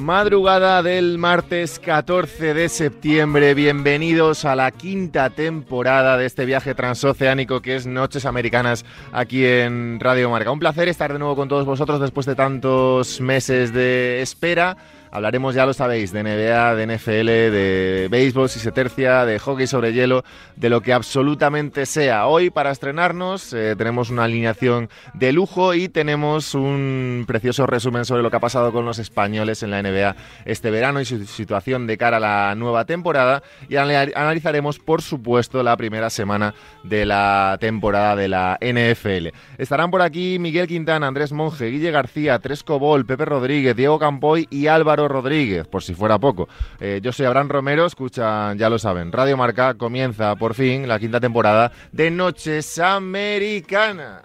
Madrugada del martes 14 de septiembre, bienvenidos a la quinta temporada de este viaje transoceánico que es Noches Americanas aquí en Radio Marca. Un placer estar de nuevo con todos vosotros después de tantos meses de espera. Hablaremos, ya lo sabéis, de NBA, de NFL, de béisbol, si se tercia, de hockey sobre hielo, de lo que absolutamente sea. Hoy, para estrenarnos, eh, tenemos una alineación de lujo y tenemos un precioso resumen sobre lo que ha pasado con los españoles en la NBA este verano y su situación de cara a la nueva temporada. Y analizaremos, por supuesto, la primera semana de la temporada de la NFL. Estarán por aquí Miguel Quintana, Andrés Monge, Guille García, Tresco Bol, Pepe Rodríguez, Diego Campoy y Álvaro Rodríguez, por si fuera poco. Eh, yo soy Abraham Romero, escuchan, ya lo saben, Radio Marca comienza por fin la quinta temporada de Noches Americanas.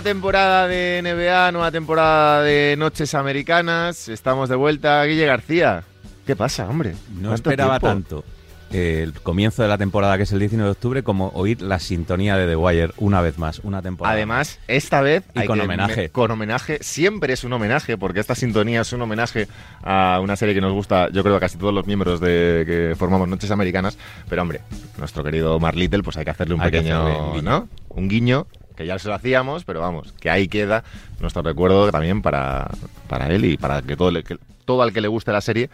Nueva temporada de NBA, nueva temporada de Noches Americanas. Estamos de vuelta. Guille García. ¿Qué pasa, hombre? No esperaba tanto el comienzo de la temporada, que es el 19 de octubre, como oír la sintonía de The Wire una vez más, una temporada. Además, esta vez. Y con homenaje. con homenaje, siempre es un homenaje, porque esta sintonía es un homenaje a una serie que nos gusta, yo creo, a casi todos los miembros de que formamos Noches Americanas. Pero, hombre, nuestro querido Mar Little, pues hay que hacerle un pequeño. un ¿no? Un guiño que ya se lo hacíamos, pero vamos, que ahí queda nuestro recuerdo también para, para él y para que todo, que todo al que le guste la serie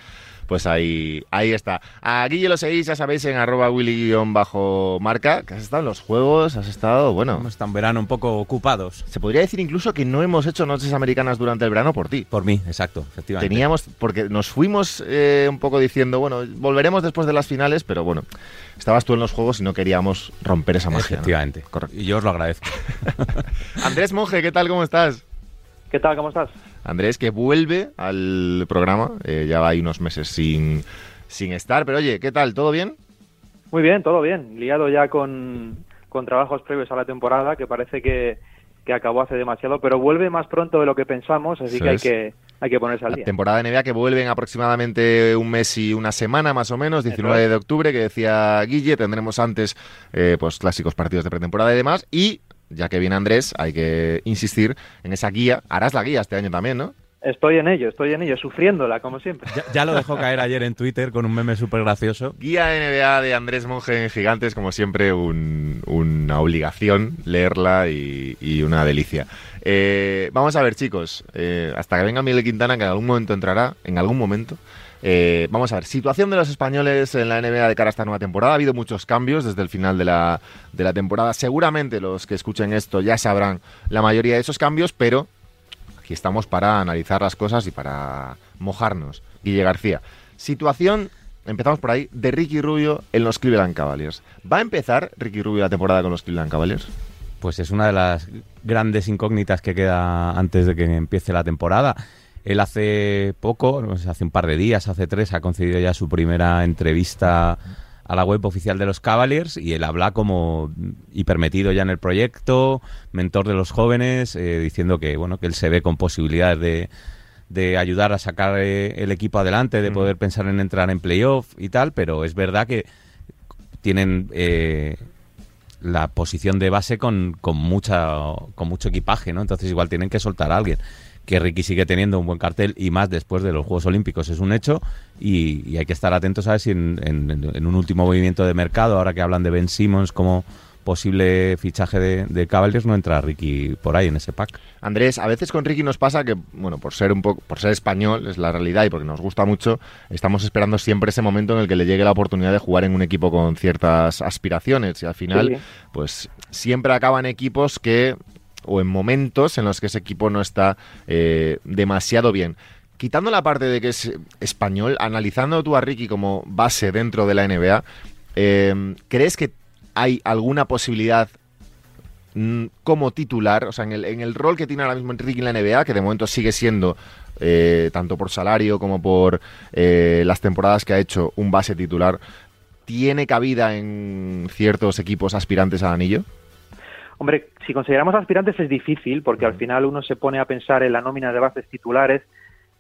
pues ahí, ahí está. A Guille lo seguís, ya sabéis, en arroba willy-marca, que has estado en los juegos, has estado, bueno... Hemos estado en verano un poco ocupados. Se podría decir incluso que no hemos hecho noches americanas durante el verano por ti. Por mí, exacto, efectivamente. Teníamos, porque nos fuimos eh, un poco diciendo, bueno, volveremos después de las finales, pero bueno, estabas tú en los juegos y no queríamos romper esa magia. Efectivamente. Correcto. Y yo os lo agradezco. Andrés Monge, ¿qué tal? ¿Cómo estás? ¿Qué tal? ¿Cómo estás? Andrés, que vuelve al programa, eh, ya va ahí unos meses sin, sin estar, pero oye, ¿qué tal? ¿Todo bien? Muy bien, todo bien. Liado ya con, con trabajos previos a la temporada, que parece que, que acabó hace demasiado, pero vuelve más pronto de lo que pensamos, así que hay que hay que ponerse al día. La temporada de NBA que vuelve en aproximadamente un mes y una semana más o menos, 19 de octubre, que decía Guille, tendremos antes eh, pues clásicos partidos de pretemporada y demás, y ya que viene Andrés, hay que insistir en esa guía. Harás la guía este año también, ¿no? Estoy en ello, estoy en ello, sufriéndola, como siempre. Ya, lo dejó caer ayer en Twitter con un meme súper gracioso. Guía NBA de Andrés Monge en Gigantes, como siempre, una obligación leerla y, una delicia. Eh, vamos a ver, chicos, eh, hasta que venga Miguel Quintana, que en algún momento entrará, en algún momento, eh, vamos a ver, situación de los españoles en la NBA de cara a esta nueva temporada. Ha habido muchos cambios desde el final de la, de la temporada. Seguramente los que escuchen esto ya sabrán la mayoría de esos cambios, pero aquí estamos para analizar las cosas y para mojarnos. Guille García, situación, empezamos por ahí, de Ricky Rubio en los Cleveland Cavaliers. ¿Va a empezar Ricky Rubio la temporada con los Cleveland Cavaliers? Pues es una de las grandes incógnitas que queda antes de que empiece la temporada. Él hace poco, hace un par de días, hace tres, ha concedido ya su primera entrevista a la web oficial de los Cavaliers y él habla como hipermetido ya en el proyecto, mentor de los jóvenes, eh, diciendo que bueno que él se ve con posibilidades de, ayudar a sacar eh, el equipo adelante, de poder pensar en entrar en playoff y tal, pero es verdad que tienen eh, la posición de base con, con, mucha, con mucho equipaje, ¿no? Entonces igual tienen que soltar a alguien que Ricky sigue teniendo un buen cartel y más después de los Juegos Olímpicos es un hecho y, hay que estar atentos a ver si en, un último movimiento de mercado, ahora que hablan de Ben Simmons como posible fichaje de, de, Cavaliers no entra Ricky por ahí en ese pack. Andrés, a veces con Ricky nos pasa que, bueno, por ser un poco, por ser español es la realidad y porque nos gusta mucho, estamos esperando siempre ese momento en el que le llegue la oportunidad de jugar en un equipo con ciertas aspiraciones y al final, pues siempre acaban equipos que o en momentos en los que ese equipo no está eh, demasiado bien. Quitando la parte de que es español, analizando tú a Ricky como base dentro de la NBA, eh, ¿crees que hay alguna posibilidad mm, como titular, o sea, en el, rol que tiene ahora mismo Enrique en la NBA, que de momento sigue siendo, eh, tanto por salario como por eh, las temporadas que ha hecho, un base titular, ¿tiene cabida en ciertos equipos aspirantes al anillo? Hombre, si consideramos aspirantes es difícil, porque al final uno se pone a pensar en la nómina de bases titulares.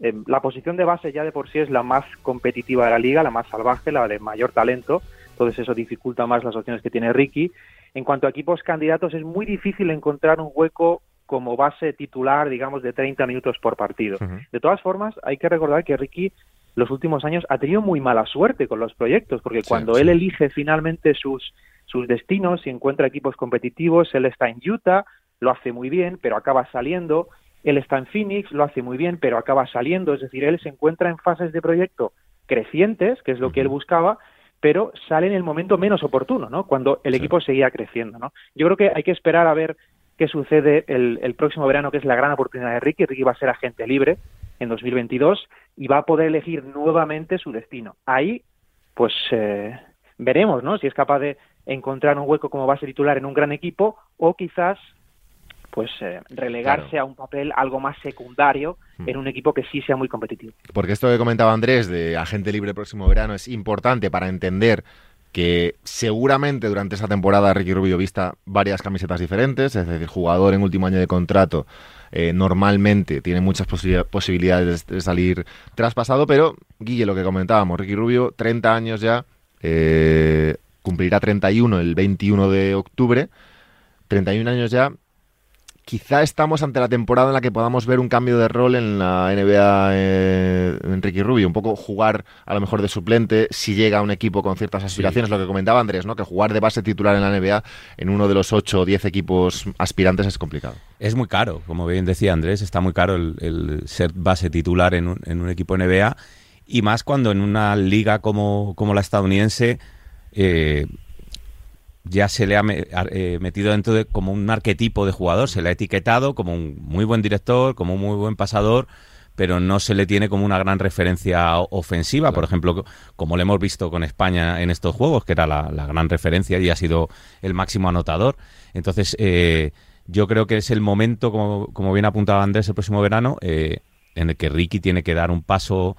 Eh, la posición de base ya de por sí es la más competitiva de la liga, la más salvaje, la de mayor talento entonces eso dificulta más las opciones que tiene Ricky. En cuanto a equipos candidatos, es muy difícil encontrar un hueco como base titular, digamos, de 30 minutos por partido. De todas formas, hay que recordar que Ricky los últimos años ha tenido muy mala suerte con los proyectos, porque cuando él elige finalmente sus, sus destinos y encuentra equipos competitivos, él está en Utah, lo hace muy bien, pero acaba saliendo, él está en Phoenix, lo hace muy bien, pero acaba saliendo, es decir, él se encuentra en fases de proyecto crecientes, que es lo que él buscaba, pero sale en el momento menos oportuno, ¿no? Cuando el equipo seguía creciendo, ¿no? Yo creo que hay que esperar a ver qué sucede el, próximo verano, que es la gran oportunidad de Ricky. Ricky va a ser agente libre en 2022 y va a poder elegir nuevamente su destino. Ahí, pues eh, veremos, ¿no? Si es capaz de encontrar un hueco como base titular en un gran equipo o quizás pues eh, relegarse a un papel algo más secundario hmm. en un equipo que sí sea muy competitivo. Porque esto que comentaba Andrés de agente libre próximo verano es importante para entender que seguramente durante esa temporada Ricky Rubio vista varias camisetas diferentes, es decir, jugador en último año de contrato eh, normalmente tiene muchas posibilidades de salir traspasado, pero Guille, lo que comentábamos, Ricky Rubio, 30 años ya, eh, cumplirá 31 el 21 de octubre, 31 años ya, quizá estamos ante la temporada en la que podamos ver un cambio de rol en la NBA eh, Enrique Rubio, un poco jugar a lo mejor de suplente si llega a un equipo con ciertas aspiraciones, lo que comentaba Andrés, ¿no? que jugar de base titular en la NBA en uno de los 8 o 10 equipos aspirantes es complicado. Es muy caro, como bien decía Andrés, está muy caro el, ser base titular en un, en un, equipo NBA y más cuando en una liga como, como la estadounidense eh, ya se le ha eh, metido dentro de como un arquetipo de jugador, se le ha etiquetado como un muy buen director, como un muy buen pasador, pero no se le tiene como una gran referencia ofensiva, por ejemplo, como lo hemos visto con España en estos juegos, que era la, gran referencia y ha sido el máximo anotador. Entonces, eh, yo creo que es el momento, como, como bien apuntaba Andrés, el próximo verano, eh, en el que Ricky tiene que dar un paso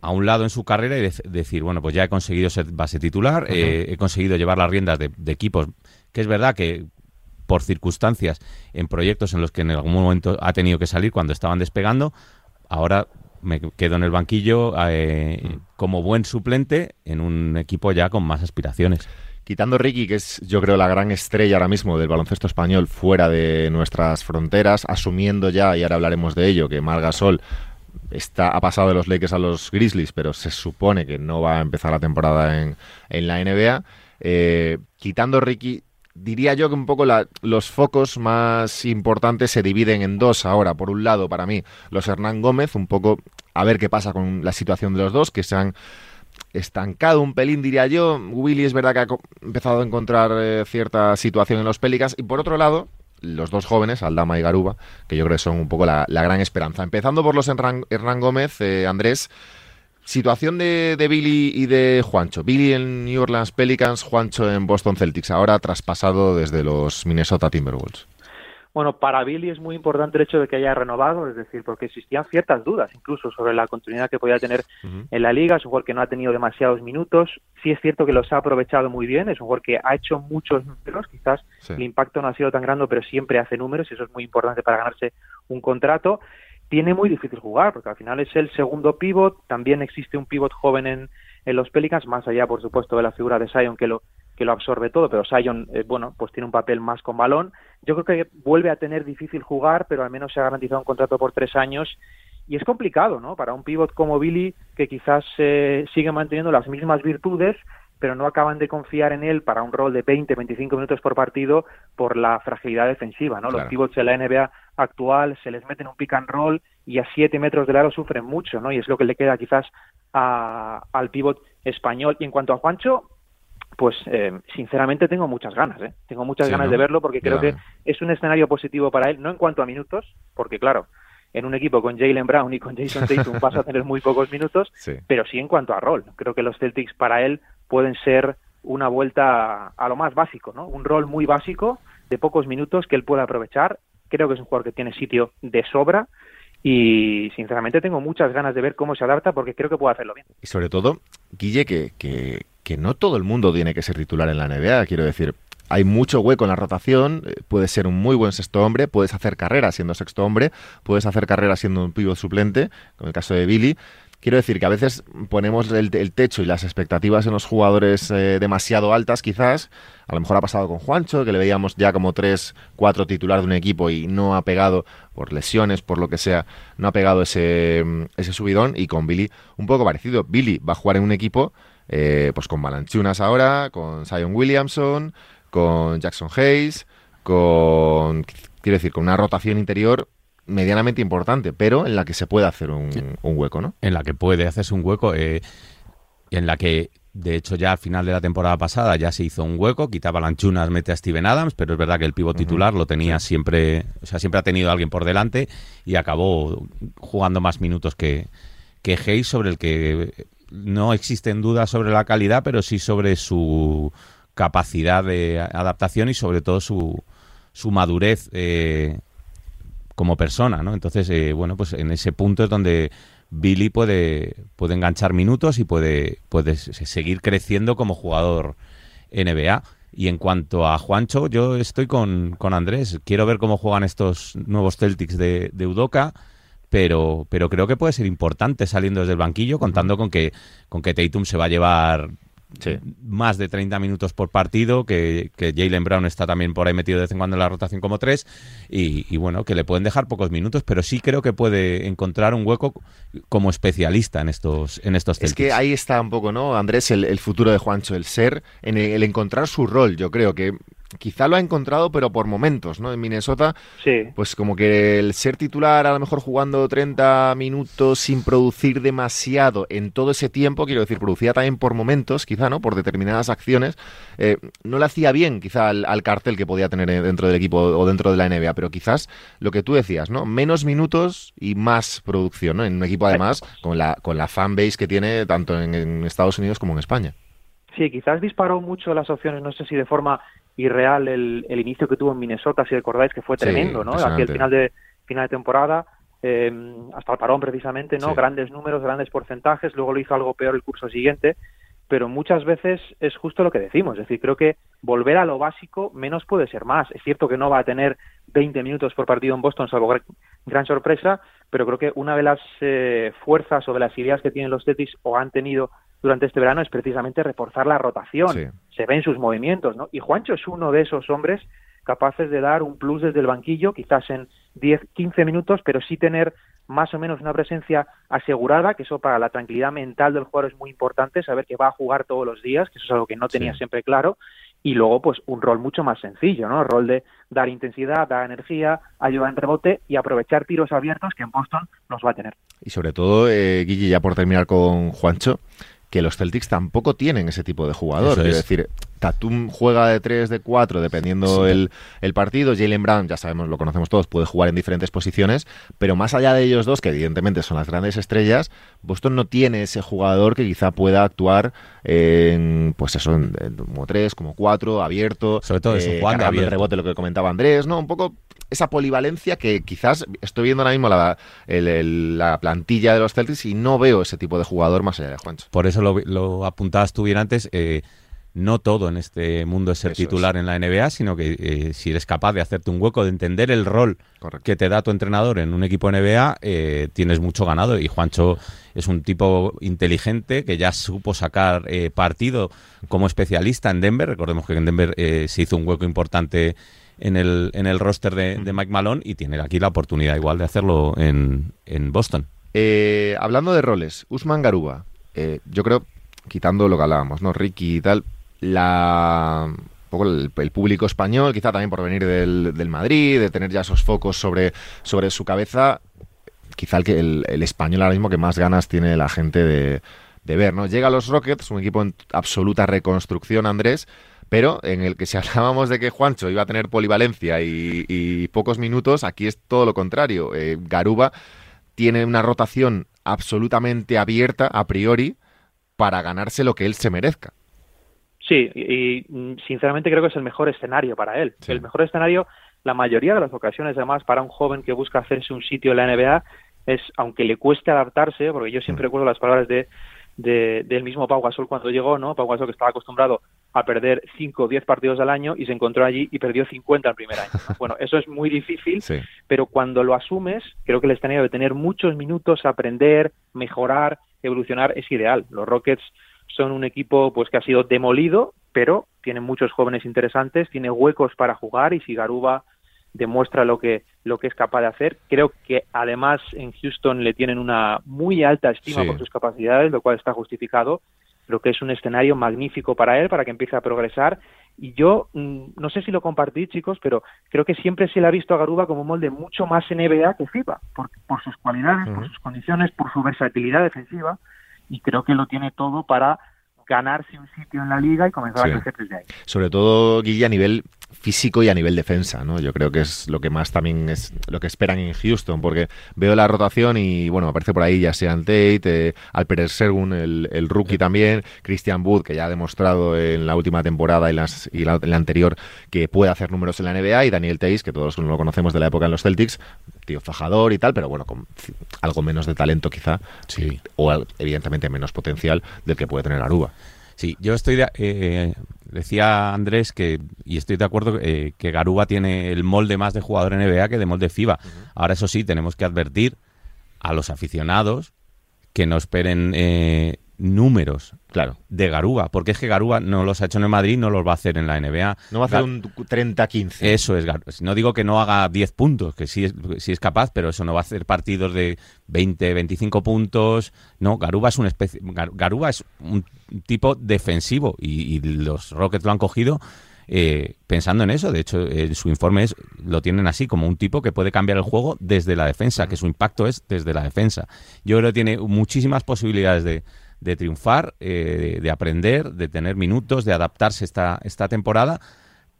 a un lado en su carrera y decir, bueno, pues ya he conseguido ser base titular, eh, he conseguido llevar las riendas de, equipos, que es verdad que por circunstancias, en proyectos en los que en algún momento ha tenido que salir cuando estaban despegando, ahora me quedo en el banquillo eh, como buen suplente en un equipo ya con más aspiraciones. Quitando Ricky, que es yo creo la gran estrella ahora mismo del baloncesto español fuera de nuestras fronteras, asumiendo ya, y ahora hablaremos de ello, que Margasol está, ha pasado de los Lakers a los Grizzlies, pero se supone que no va a empezar la temporada en, la NBA. Eh, quitando Ricky, diría yo que un poco los focos más importantes se dividen en dos ahora. Por un lado, para mí, los Hernán Gómez, un poco a ver qué pasa con la situación de los dos, que se han estancado un pelín, diría yo. Willy es verdad que ha empezado a encontrar eh, cierta situación en los Pelicans. Y por otro lado, los dos jóvenes, Aldama y Garuba, que yo creo que son un poco la, gran esperanza. Empezando por los Hernán, Gómez, eh, Andrés, situación de, de, Billy y de Juancho. Billy en New Orleans Pelicans, Juancho en Boston Celtics, ahora traspasado desde los Minnesota Timberwolves. Bueno, para Billy es muy importante el hecho de que haya renovado, es decir, porque existían ciertas dudas incluso sobre la continuidad que podía tener en la liga. Es un jugador que no ha tenido demasiados minutos. Sí es cierto que los ha aprovechado muy bien. Es un jugador que ha hecho muchos números. Quizás el impacto no ha sido tan grande, pero siempre hace números y eso es muy importante para ganarse un contrato. Tiene muy difícil jugar porque al final es el segundo pivot. También existe un pivot joven en, en los Pelicans, más allá, por supuesto, de la figura de Zion que lo que lo absorbe todo, pero Sion, eh, bueno, pues tiene un papel más con balón. Yo creo que vuelve a tener difícil jugar, pero al menos se ha garantizado un contrato por tres años y es complicado, ¿no? Para un pivot como Billy, que quizás eh, sigue manteniendo las mismas virtudes, pero no acaban de confiar en él para un rol de 20, 25 minutos por partido por la fragilidad defensiva, ¿no? Los pivots en la NBA actual se les meten un pick and roll y a 7 metros del aro sufren mucho, ¿no? Y es lo que le queda quizás al pivot español. Y en cuanto a Juancho, pues eh, sinceramente tengo muchas ganas, ¿eh? Tengo muchas ganas de verlo porque creo que es un escenario positivo para él, no en cuanto a minutos, porque claro, en un equipo con Jalen Brown y con Jason Tatum vas a tener muy pocos minutos, pero sí en cuanto a rol. Creo que los Celtics para él pueden ser una vuelta a lo más básico, ¿no? Un rol muy básico de pocos minutos que él pueda aprovechar. Creo que es un jugador que tiene sitio de sobra y sinceramente tengo muchas ganas de ver cómo se adapta porque creo que puede hacerlo bien. Y sobre todo, Guille, que, que, que no todo el mundo tiene que ser titular en la NBA, quiero decir, hay mucho hueco en la rotación, eh, puedes ser un muy buen sexto hombre, puedes hacer carrera siendo sexto hombre, puedes hacer carrera siendo un pívot suplente, como el caso de Billy, Quiero decir que a veces ponemos el, techo y las expectativas en los jugadores eh, demasiado altas, quizás. A lo mejor ha pasado con Juancho, que le veíamos ya como tres, cuatro titular de un equipo y no ha pegado, por lesiones, por lo que sea, no ha pegado ese, ese subidón. Y con Billy, un poco parecido. Billy va a jugar en un equipo, eh, pues con Balanchunas ahora, con Zion Williamson, con Jackson Hayes, con. Quiero decir, con una rotación interior medianamente importante, pero en la que se puede hacer un, hueco, ¿no? En la que puede hacerse un hueco, eh, en la que de hecho, ya al final de la temporada pasada ya se hizo un hueco, quitaba Lanchunas, mete a Steven Adams, pero es verdad que el pivo titular lo tenía siempre, o sea, siempre ha tenido a alguien por delante y acabó jugando más minutos que, que Hayes, sobre el que no existen dudas sobre la calidad, pero sí sobre su capacidad de adaptación y sobre todo su, su madurez eh, como persona, ¿no? Entonces, eh, bueno, pues en ese punto es donde Billy puede, puede enganchar minutos y puede, puede seguir creciendo como jugador NBA. Y en cuanto a Juancho, yo estoy con, con Andrés. Quiero ver cómo juegan estos nuevos Celtics de, de pero, pero creo que puede ser importante saliendo desde el banquillo, contando con que, con que Tatum se va a llevar más de 30 minutos por partido, que, que Jalen Brown está también por ahí metido de vez en cuando en la rotación como tres, y, bueno, que le pueden dejar pocos minutos, pero sí creo que puede encontrar un hueco como especialista en estos en estos Es que ahí está un poco, ¿no, Andrés, el, futuro de Juancho, el ser, en el encontrar su rol, yo creo que quizá lo ha encontrado, pero por momentos, ¿no? En Minnesota, pues como que el ser titular, a lo mejor jugando 30 minutos sin producir demasiado en todo ese tiempo, quiero decir, producía también por momentos, quizá, ¿no? Por determinadas acciones, eh, no le hacía bien quizá al, cartel que podía tener dentro del equipo o dentro de la NBA, pero quizás lo que tú decías, ¿no? Menos minutos y más producción, ¿no? En un equipo además con la, con la fanbase que tiene tanto en Estados Unidos como en España. Sí, quizás disparó mucho las opciones, no sé si de forma irreal el, el inicio que tuvo en Minnesota, si recordáis que fue tremendo, ¿no? Aquí el final de final de temporada, eh, hasta el parón precisamente, ¿no? Grandes números, grandes porcentajes, luego lo hizo algo peor el curso siguiente, pero muchas veces es justo lo que decimos, es decir, creo que volver a lo básico menos puede ser más. Es cierto que no va a tener 20 minutos por partido en Boston, salvo gran, sorpresa, pero creo que una de las eh, fuerzas o de las ideas que tienen los Tetis o han tenido durante este verano es precisamente reforzar la rotación. Se ven sus movimientos, ¿no? Y Juancho es uno de esos hombres capaces de dar un plus desde el banquillo, quizás en 10, 15 minutos, pero sí tener más o menos una presencia asegurada, que eso para la tranquilidad mental del jugador es muy importante, saber que va a jugar todos los días, que eso es algo que no tenía siempre claro, y luego pues un rol mucho más sencillo, ¿no? El rol de dar intensidad, dar energía, ayudar en rebote y aprovechar tiros abiertos que en Boston los va a tener. Y sobre todo, eh, Guille, ya por terminar con Juancho, que los Celtics tampoco tienen ese tipo de jugador. es. decir, Tatum juega de 3, de 4, dependiendo el, partido. Jalen Brown, ya sabemos, lo conocemos todos, puede jugar en diferentes posiciones, pero más allá de ellos dos, que evidentemente son las grandes estrellas, Boston no tiene ese jugador que quizá pueda actuar en, pues eso, como 3, como 4, abierto. Sobre todo eso, eh, jugando abierto. el rebote, lo que comentaba Andrés, ¿no? Un poco esa polivalencia que quizás estoy viendo ahora mismo la, la plantilla de los Celtics y no veo ese tipo de jugador más allá de Juancho. Por eso lo, lo apuntabas tú bien antes. Eh, no todo en este mundo es ser titular en la NBA, sino que eh, si eres capaz de hacerte un hueco, de entender el rol que te da tu entrenador en un equipo NBA, eh, tienes mucho ganado. Y Juancho es un tipo inteligente que ya supo sacar partido como especialista en Denver. Recordemos que en Denver se hizo un hueco importante en el, en el roster de, Mike Malone y tiene aquí la oportunidad igual de hacerlo en, en Boston. Eh, hablando de roles, Usman Garuba, eh, yo creo quitando lo que hablábamos, ¿no? Ricky y tal, la poco el, público español, quizá también por venir del, del, Madrid, de tener ya esos focos sobre, sobre su cabeza, quizá el, que, el, español ahora mismo que más ganas tiene la gente de, de ver, ¿no? Llega a los Rockets, un equipo en absoluta reconstrucción, Andrés, pero en el que si hablábamos de que Juancho iba a tener polivalencia y, pocos minutos, aquí es todo lo contrario. Eh, Garuba tiene una rotación absolutamente abierta a priori para ganarse lo que él se merezca. Sí, y, sinceramente creo que es el mejor escenario para él. El mejor escenario, la mayoría de las ocasiones, además, para un joven que busca hacerse un sitio en la NBA, es, aunque le cueste adaptarse, porque yo siempre mm. recuerdo las palabras de, del mismo Pau Gasol cuando llegó, ¿no? Pau Gasol que estaba acostumbrado a perder 5 o 10 partidos al año y se encontró allí y perdió 50 el primer año. Bueno, eso es muy difícil, pero cuando lo asumes, creo que el escenario de tener muchos minutos, aprender, mejorar, evolucionar, es ideal. Los Rockets son un equipo pues que ha sido demolido, pero tiene muchos jóvenes interesantes, tiene huecos para jugar y si Garuba demuestra lo que lo que es capaz de hacer. Creo que además en Houston le tienen una muy alta estima por sus capacidades, lo cual está justificado. Creo que es un escenario magnífico para él, para que empiece a progresar. Y yo mm, no sé si lo compartí, chicos, pero creo que siempre se le ha visto a Garuba como un molde mucho más NBA que FIBA, por, por sus cualidades, por sus condiciones, por su versatilidad defensiva. Y creo que lo tiene todo para ganarse un sitio en la liga y comenzar a crecer desde ahí. Sobre todo, Guille, a nivel físico y a nivel defensa, ¿no? Yo creo que es lo que más también es lo que esperan en Houston, porque veo la rotación y, bueno, aparece por ahí ya sean Tate, eh, Alper Sergun, el, el rookie también, Christian Wood, que ya ha demostrado en la última temporada y, las, y la, anterior que puede hacer números en la NBA, y Daniel Tays, que todos lo conocemos de la época en los Celtics, tío fajador y tal, pero bueno, con algo menos de talento quizá, sí. o evidentemente menos potencial del que puede tener Aruba. Sí, yo estoy de, eh, decía Andrés que, y estoy de acuerdo, eh, que Garuba tiene el molde más de jugador NBA que de molde FIBA. Ahora, eso sí, tenemos que advertir a los aficionados que no esperen eh, números claro. de Garuba, porque es que Garuba no los ha hecho en el Madrid, no los va a hacer en la NBA. No va a hacer un 30-15. Eso es, no digo que no haga 10 puntos, que sí es, sí es capaz, pero eso no va a hacer partidos de 20, 25 puntos. No, Garuba es un especie, Garuba es un tipo defensivo y, los Rockets lo han cogido eh, pensando en eso. De hecho, en su informe es, lo tienen así, como un tipo que puede cambiar el juego desde la defensa, que su impacto es desde la defensa. Yo creo que tiene muchísimas posibilidades de, de triunfar, eh, de aprender, de tener minutos, de adaptarse esta, esta temporada.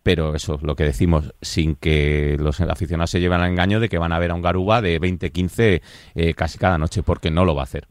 Pero eso, lo que decimos, sin que los aficionados se lleven al engaño de que van a ver a un Garuba de 20-15 eh, casi cada noche, porque no lo va a hacer.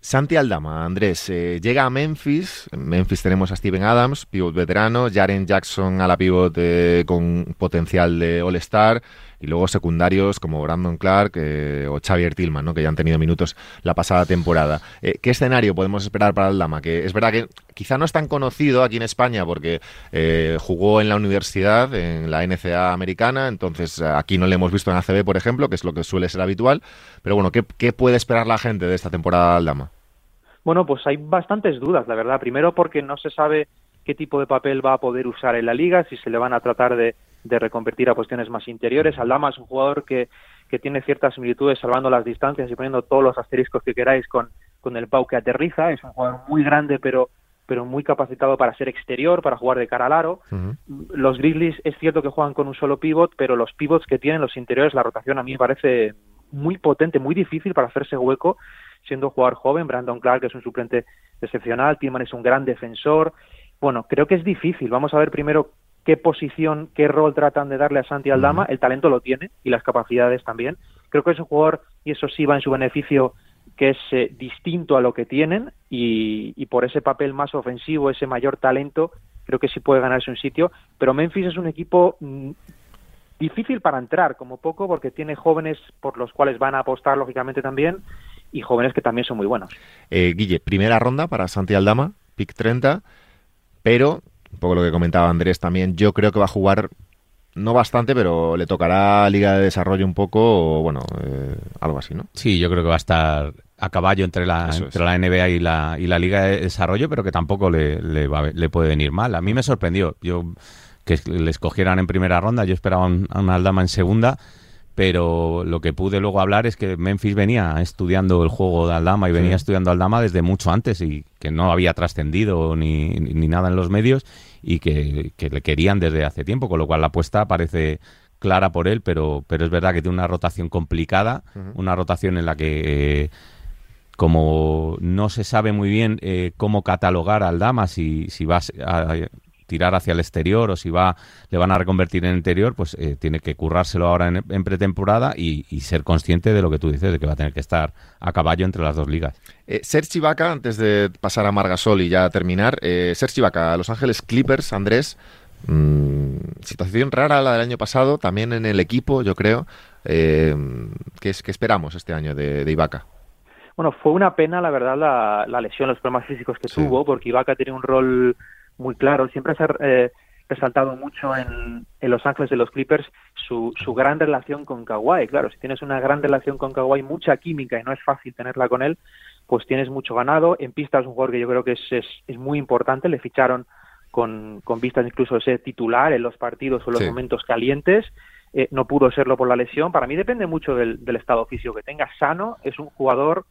Santi Aldama, Andrés, eh, llega a Memphis. En Memphis tenemos a Steven Adams, pivot veterano, Jaren Jackson a la pivot con potencial de All-Star y luego secundarios como Brandon Clark eh, o Xavier Tillman, ¿no? que ya han tenido minutos la pasada temporada. Eh, ¿Qué escenario podemos esperar para el Dama? Que es verdad que quizá no es tan conocido aquí en España porque eh, jugó en la universidad, en la NCA americana, entonces aquí no le hemos visto en ACB, por ejemplo, que es lo que suele ser habitual. Pero bueno, ¿qué, qué puede esperar la gente de esta temporada al Dama? Bueno, pues hay bastantes dudas, la verdad. Primero porque no se sabe qué tipo de papel va a poder usar en la liga, si se le van a tratar de de reconvertir a posiciones más interiores. Aldama es un jugador que, que tiene ciertas similitudes salvando las distancias y poniendo todos los asteriscos que queráis con, con el Pau que aterriza. Es un jugador muy grande, pero pero muy capacitado para ser exterior, para jugar de cara al aro. Los Grizzlies es cierto que juegan con un solo pivot, pero los pivots que tienen los interiores, la rotación a mí me parece muy potente, muy difícil para hacerse hueco siendo jugador joven. Brandon Clark es un suplente excepcional, Tillman es un gran defensor. Bueno, creo que es difícil. Vamos a ver primero qué posición, qué rol tratan de darle a Santi Aldama. El talento lo tiene y las capacidades también. Creo que es un jugador, y eso sí va en su beneficio, que es eh, distinto a lo que tienen y, por ese papel más ofensivo, ese mayor talento, creo que sí puede ganarse un sitio. Pero Memphis es un equipo mm, difícil para entrar, como poco, porque tiene jóvenes por los cuales van a apostar, lógicamente, también, y jóvenes que también son muy buenos. Eh, Guille, primera ronda para Santi Aldama, pick 30, pero un poco lo que comentaba Andrés también, yo creo que va a jugar no bastante, pero le tocará Liga de Desarrollo un poco, o bueno, eh, algo así, ¿no? Sí, yo creo que va a estar a caballo entre la, entre la NBA y la, y la Liga de Desarrollo, pero que tampoco le, le, le, puede venir mal. A mí me sorprendió yo que le escogieran en primera ronda, yo esperaba a un Aldama en segunda, pero lo que pude luego hablar es que Memphis venía estudiando el juego de Aldama y venía estudiando Aldama desde mucho antes y que no había trascendido ni, ni, nada en los medios y que, le querían desde hace tiempo, con lo cual la apuesta parece clara por él, pero, pero es verdad que tiene una rotación complicada, una rotación en la que... Eh, como no se sabe muy bien eh, cómo catalogar a Aldama, si, si va a, tirar hacia el exterior o si va le van a reconvertir en interior, pues eh, tiene que currárselo ahora en, pretemporada y, ser consciente de lo que tú dices, de que va a tener que estar a caballo entre las dos ligas. Eh, Sergi Vaca, antes de pasar a Margasol y ya terminar, eh, Sergi Vaca, Los Ángeles Clippers, Andrés, mm, situación rara la del año pasado, también en el equipo, yo creo. Eh, ¿qué, es, esperamos este año de, de Ibaka? Bueno, fue una pena, la verdad, la, lesión, los problemas físicos que tuvo, porque Ibaka tenía un rol muy claro. Siempre se ha eh, resaltado mucho en, en, Los Ángeles de los Clippers su, su gran relación con Kawhi. Claro, si tienes una gran relación con Kawhi, mucha química y no es fácil tenerla con él, pues tienes mucho ganado. En pista es un jugador que yo creo que es, es, muy importante. Le ficharon con, con vistas incluso de ser titular en los partidos o en los momentos calientes. Eh, no pudo serlo por la lesión. Para mí depende mucho del, del estado físico que tenga. Sano es un jugador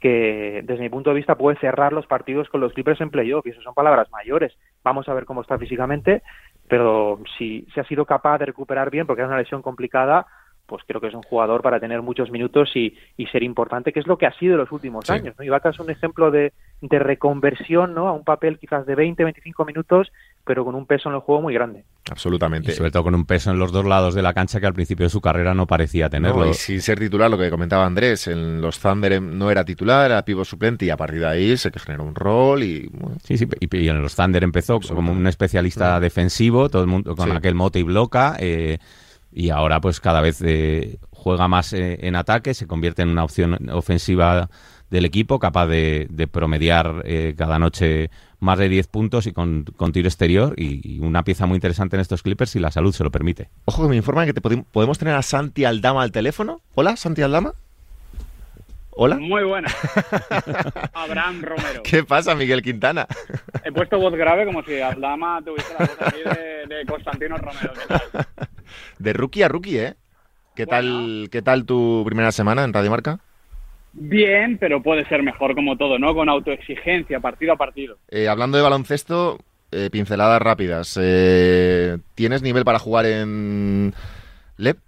que desde mi punto de vista puede cerrar los partidos con los Clippers en playoff y eso son palabras mayores. Vamos a ver cómo está físicamente, pero si se ha sido capaz de recuperar bien porque es una lesión complicada, pues creo que es un jugador para tener muchos minutos y, ser importante, que es lo que ha sido en los últimos años. ¿no? Ibaka es un ejemplo de, de reconversión ¿no? a un papel quizás de 20, 25 minutos pero con un peso en el juego muy grande. Absolutamente. Y sobre todo con un peso en los dos lados de la cancha que al principio de su carrera no parecía tenerlo. y sin ser titular, lo que comentaba Andrés, en los Thunder no era titular, era pivo suplente y a partir de ahí se generó un rol y... Sí, sí, y, en los Thunder empezó como un especialista defensivo, todo el mundo con aquel mote y bloca, eh, y ahora pues cada vez eh, juega más eh, en ataque, se convierte en una opción ofensiva del equipo, capaz de, promediar cada noche más de 10 puntos y con, tiro exterior y, una pieza muy interesante en estos Clippers si la salud se lo permite. Ojo que me informan que te podemos tener a Santi Aldama al teléfono. Hola, Santi Aldama. Hola. Muy buena. Abraham Romero. ¿Qué pasa, Miguel Quintana? He puesto voz grave como si Aldama tuviese la voz aquí de, Constantino Romero. De rookie a rookie, ¿eh? ¿Qué, tal, ¿Qué tal tu primera semana en Radio Marca? Bien, pero puede ser mejor como todo, ¿no? Con autoexigencia, partido a partido. Eh, hablando de baloncesto, eh, pinceladas rápidas. Eh, ¿Tienes nivel para jugar en LEP?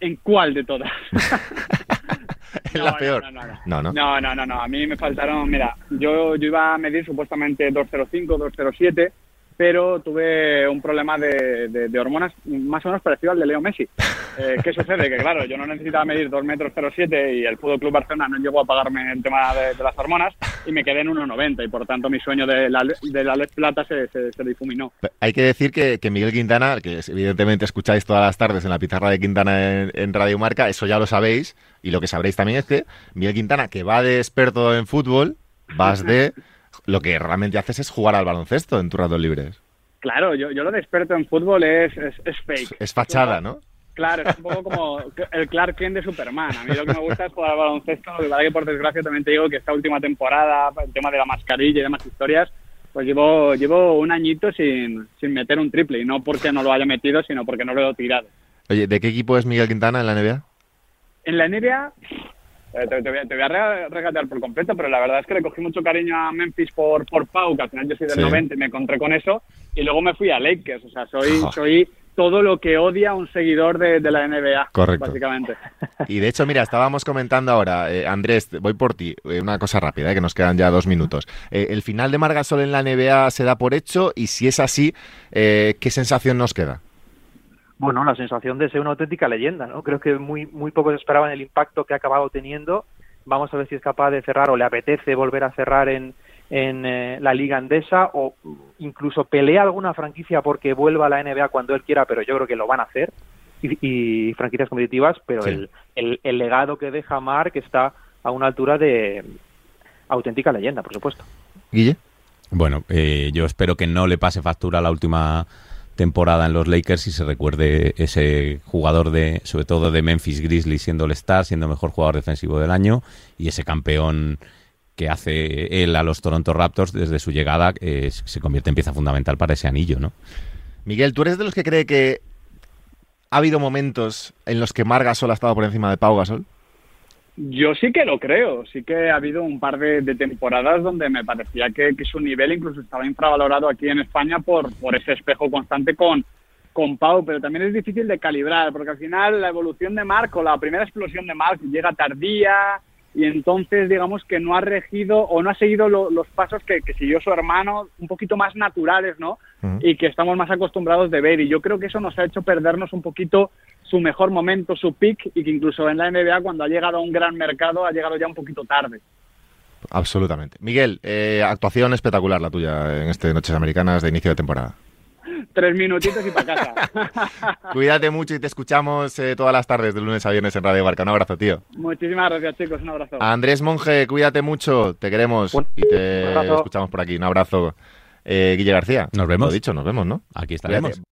¿En, cuál de todas? en la peor. No no no. no no. no, A mí me faltaron, mira, yo, yo iba a medir supuestamente 205, 207 pero tuve un problema de, de, hormonas más o menos parecido al de Leo Messi. Eh, ¿Qué sucede? Que claro, yo no necesitaba medir 2 metros 07 y el Fútbol Club Barcelona no llegó a pagarme el tema de, las hormonas y me quedé en 1,90 y por tanto mi sueño de la, de la LED Plata se, se, difuminó. Hay que decir que, que, Miguel Quintana, que evidentemente escucháis todas las tardes en la pizarra de Quintana en, en Radio Marca, eso ya lo sabéis y lo que sabréis también es que Miguel Quintana, que va de experto en fútbol, vas de lo que realmente haces es jugar al baloncesto en tus ratos libres. Claro, yo, yo lo de experto en fútbol es, es, fake. Es fachada, ¿no? Claro, es un poco como el Clark Kent de Superman. A mí lo que me gusta es jugar al baloncesto. Lo que que, por desgracia, también te digo que esta última temporada, el tema de la mascarilla y demás historias, pues llevo, llevo un añito sin, sin meter un triple. Y no porque no lo haya metido, sino porque no lo he tirado. Oye, ¿de qué equipo es Miguel Quintana en la NBA? En la NBA, eh, te, voy a, te, regatear por completo, pero la verdad es que le cogí mucho cariño a Memphis por, por Pau, que al final yo soy del 90 y me encontré con eso, y luego me fui a Lakers, o sea, soy, soy todo lo que odia un seguidor de, la NBA, Correcto. básicamente. Y de hecho, mira, estábamos comentando ahora, eh, Andrés, voy por ti, eh, una cosa rápida, que nos quedan ya dos minutos. ¿El final de Margasol en la NBA se da por hecho? Y si es así, ¿qué sensación nos queda? Bueno, la sensación de ser una auténtica leyenda, ¿no? Creo que muy, muy pocos esperaban el impacto que ha acabado teniendo. Vamos a ver si es capaz de cerrar o le apetece volver a cerrar en, en eh, la Liga Andesa o incluso pelea alguna franquicia porque vuelva a la NBA cuando él quiera, pero yo creo que lo van a hacer. Y, franquicias competitivas, pero el, el, legado que deja Mark está a una altura de auténtica leyenda, por supuesto. Guille. Bueno, eh, yo espero que no le pase factura la última temporada en los Lakers y se recuerde ese jugador de, sobre todo de Memphis Grizzlies siendo el star, siendo mejor jugador defensivo del año y ese campeón que hace él a los Toronto Raptors desde su llegada eh, se convierte en pieza fundamental para ese anillo, ¿no? Miguel, ¿tú eres de los que cree que ¿Ha habido momentos en los que Marc Gasol ha estado por encima de Pau Gasol? Yo sí que lo creo, sí que ha habido un par de, de temporadas donde me parecía que, que, su nivel incluso estaba infravalorado aquí en España por, por ese espejo constante con, con Pau, pero también es difícil de calibrar, porque al final la evolución de Marc o la primera explosión de Marc llega tardía y entonces digamos que no ha regido o no ha seguido lo, los pasos que, que, siguió su hermano, un poquito más naturales, ¿no? Uh -huh. Y que estamos más acostumbrados de ver, y yo creo que eso nos ha hecho perdernos un poquito su mejor momento, su pick, y que incluso en la NBA cuando ha llegado a un gran mercado ha llegado ya un poquito tarde. Absolutamente. Miguel, eh, actuación espectacular la tuya en este Noches Americanas de inicio de temporada. Tres minutitos y para casa. Cuídate mucho y te escuchamos eh, todas las tardes de lunes a viernes en Radio Marca. Un abrazo, tío. Muchísimas gracias, chicos. Un abrazo. Andrés Monge, cuídate mucho. Te queremos y te escuchamos por aquí. Un abrazo. Eh, Guille García. Nos vemos. Lo dicho, nos vemos, ¿no? Aquí estaremos. Cuídate.